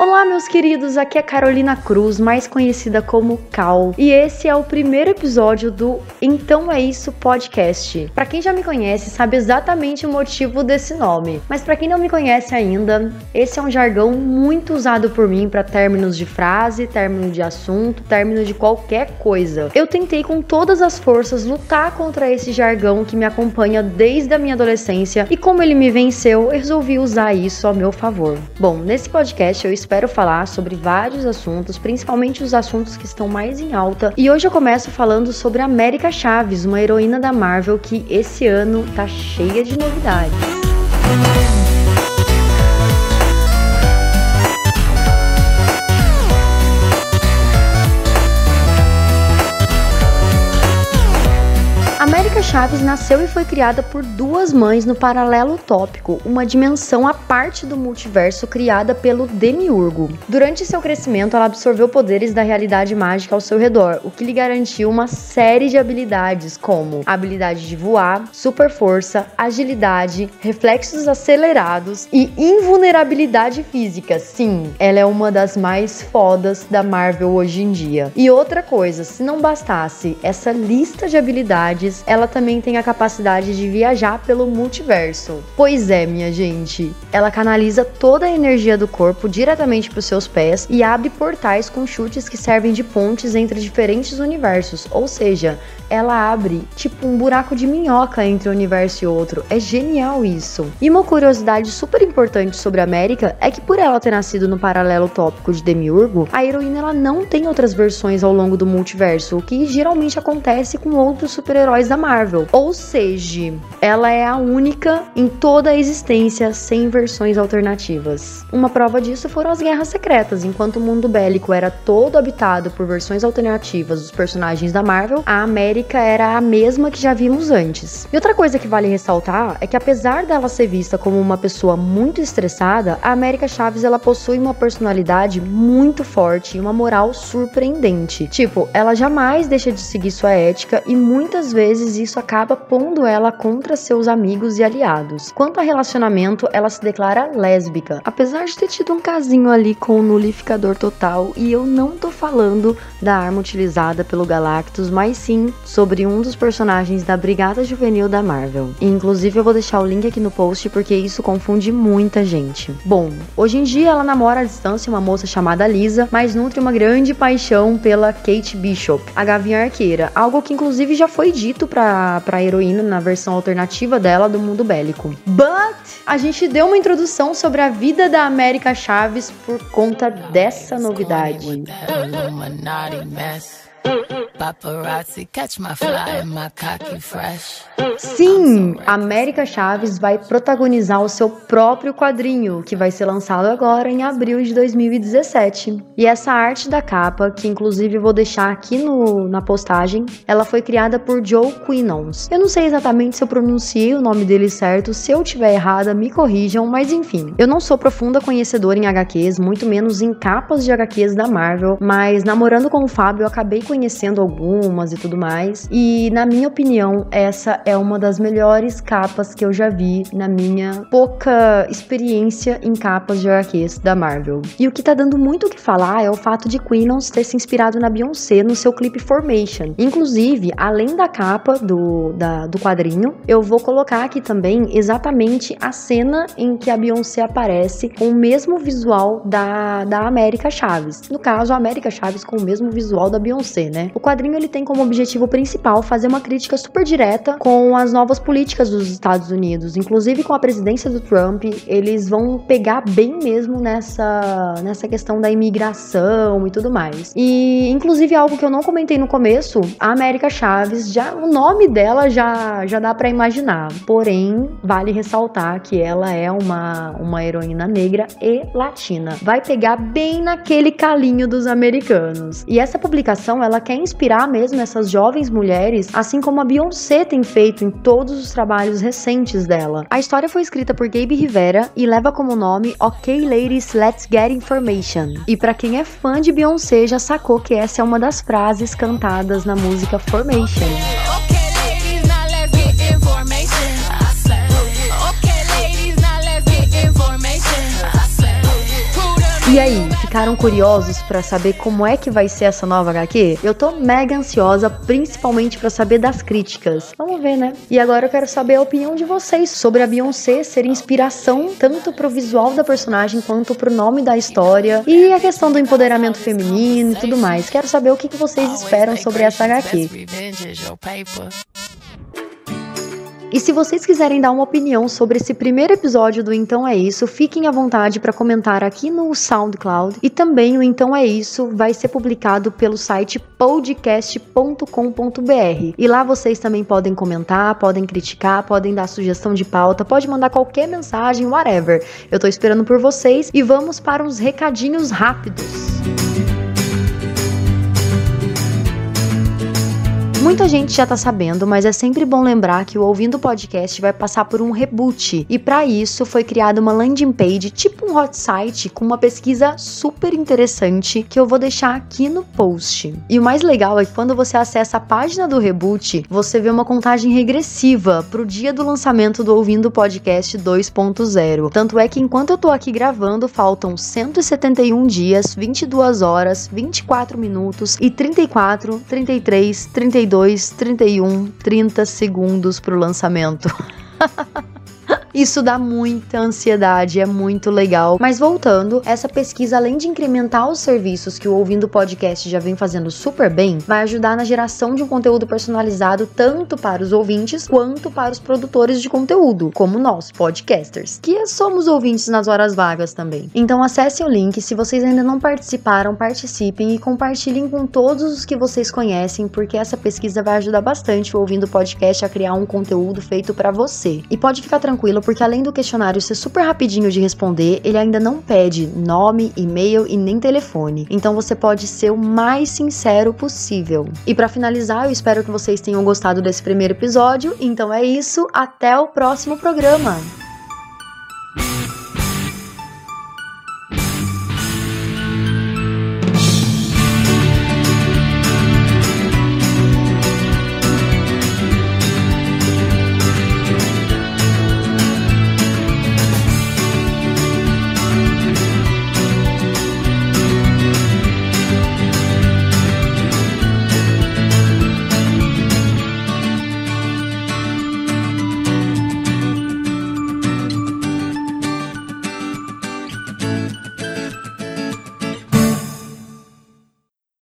我 Olá, meus queridos, aqui é Carolina Cruz, mais conhecida como Cal, e esse é o primeiro episódio do Então é Isso podcast. Para quem já me conhece, sabe exatamente o motivo desse nome, mas para quem não me conhece ainda, esse é um jargão muito usado por mim para términos de frase, término de assunto, término de qualquer coisa. Eu tentei com todas as forças lutar contra esse jargão que me acompanha desde a minha adolescência e como ele me venceu, eu resolvi usar isso ao meu favor. Bom, nesse podcast eu espero falar sobre vários assuntos, principalmente os assuntos que estão mais em alta. E hoje eu começo falando sobre América Chaves, uma heroína da Marvel que esse ano tá cheia de novidades. América Chaves nasceu e foi criada por duas mães no paralelo tópico, uma dimensão à parte do multiverso criada pelo Demiurgo. Durante seu crescimento, ela absorveu poderes da realidade mágica ao seu redor, o que lhe garantiu uma série de habilidades, como habilidade de voar, super força, agilidade, reflexos acelerados e invulnerabilidade física. Sim, ela é uma das mais fodas da Marvel hoje em dia. E outra coisa, se não bastasse essa lista de habilidades, ela também tem a capacidade de viajar pelo multiverso. Pois é, minha gente, ela canaliza toda a energia do corpo diretamente para os seus pés e abre portais com chutes que servem de pontes entre diferentes universos, ou seja, ela abre tipo um buraco de minhoca entre um universo e outro. É genial isso. E uma curiosidade super importante sobre a América é que por ela ter nascido no paralelo tópico de Demiurgo, a heroína ela não tem outras versões ao longo do multiverso, o que geralmente acontece com outros super-heróis da Marvel. Ou seja, ela é a única em toda a existência sem versões alternativas. Uma prova disso foram as Guerras Secretas. Enquanto o mundo bélico era todo habitado por versões alternativas dos personagens da Marvel, a América era a mesma que já vimos antes. E outra coisa que vale ressaltar é que apesar dela ser vista como uma pessoa muito estressada, a América Chaves ela possui uma personalidade muito forte e uma moral surpreendente. Tipo, ela jamais deixa de seguir sua ética e muitas vezes vezes isso acaba pondo ela contra seus amigos e aliados. Quanto a relacionamento, ela se declara lésbica, apesar de ter tido um casinho ali com o nulificador total, e eu não tô falando da arma utilizada pelo Galactus, mas sim sobre um dos personagens da Brigada Juvenil da Marvel. Inclusive eu vou deixar o link aqui no post porque isso confunde muita gente. Bom, hoje em dia ela namora à distância uma moça chamada Lisa, mas nutre uma grande paixão pela Kate Bishop, a Gavião Arqueira, algo que inclusive já foi dito pra, pra heroína na versão alternativa dela do mundo bélico. But a gente deu uma introdução sobre a vida da América Chaves por conta dessa novidade. Sim, América Chaves vai protagonizar o seu próprio quadrinho, que vai ser lançado agora em abril de 2017. E essa arte da capa, que inclusive vou deixar aqui no, na postagem, ela foi criada por Joe Quinons. Eu não sei exatamente se eu pronunciei o nome dele certo, se eu tiver errada, me corrijam, mas enfim. Eu não sou profunda conhecedora em HQs, muito menos em capas de HQs da Marvel, mas namorando com o Fábio eu acabei conhecendo algumas e tudo mais. E na minha opinião, essa é uma das melhores capas que eu já vi na minha pouca experiência em capas de HQs da Marvel. E o que tá dando muito o que falar é o fato de Quinons ter se inspirado na Beyoncé no seu clipe Formation. Inclusive, além da capa do, da, do quadrinho, eu vou colocar aqui também exatamente a cena em que a Beyoncé aparece com o mesmo visual da, da América Chaves. No caso, a América Chaves com o mesmo visual da Beyoncé, né? O quadrinho ele tem como objetivo principal fazer uma crítica super direta com as novas políticas dos Estados Unidos, inclusive com a presidência do Trump, eles vão pegar bem mesmo nessa nessa questão da imigração e tudo mais. E inclusive algo que eu não comentei no começo, a América Chaves, já o nome dela já já dá para imaginar. Porém, vale ressaltar que ela é uma uma heroína negra e latina. Vai pegar bem naquele calinho dos americanos. E essa publicação ela quer inspirar mesmo essas jovens mulheres, assim como a Beyoncé tem feito em todos os trabalhos recentes dela. A história foi escrita por Gabe Rivera e leva como nome Ok Ladies Let's Get Information. E para quem é fã de Beyoncé já sacou que essa é uma das frases cantadas na música Formation. E aí, ficaram curiosos para saber como é que vai ser essa nova HQ? Eu tô mega ansiosa, principalmente para saber das críticas. Vamos ver, né? E agora eu quero saber a opinião de vocês sobre a Beyoncé ser inspiração tanto pro visual da personagem quanto pro nome da história e a questão do empoderamento feminino e tudo mais. Quero saber o que, vocês esperam sobre essa HQ. E se vocês quiserem dar uma opinião sobre esse primeiro episódio do Então É Isso, fiquem à vontade para comentar aqui no SoundCloud. E também o Então É Isso vai ser publicado pelo site podcast.com.br. E lá vocês também podem comentar, podem criticar, podem dar sugestão de pauta, pode mandar qualquer mensagem, whatever. Eu tô esperando por vocês e vamos para uns recadinhos rápidos. Muita gente já tá sabendo, mas é sempre bom lembrar que o Ouvindo Podcast vai passar por um reboot. E para isso foi criada uma landing page, tipo um hot site, com uma pesquisa super interessante que eu vou deixar aqui no post. E o mais legal é que quando você acessa a página do reboot, você vê uma contagem regressiva pro dia do lançamento do Ouvindo Podcast 2.0. Tanto é que enquanto eu tô aqui gravando, faltam 171 dias, 22 horas, 24 minutos e 34, 33, 32 32, 31, 30 segundos para o lançamento. Isso dá muita ansiedade, é muito legal. Mas voltando, essa pesquisa, além de incrementar os serviços que o Ouvindo Podcast já vem fazendo super bem, vai ajudar na geração de um conteúdo personalizado tanto para os ouvintes quanto para os produtores de conteúdo, como nós, podcasters, que somos ouvintes nas horas vagas também. Então acesse o link, se vocês ainda não participaram, participem e compartilhem com todos os que vocês conhecem, porque essa pesquisa vai ajudar bastante o Ouvindo Podcast a criar um conteúdo feito para você. E pode ficar tranquilo porque além do questionário ser super rapidinho de responder, ele ainda não pede nome, e-mail e nem telefone. Então você pode ser o mais sincero possível. E para finalizar, eu espero que vocês tenham gostado desse primeiro episódio. Então é isso, até o próximo programa.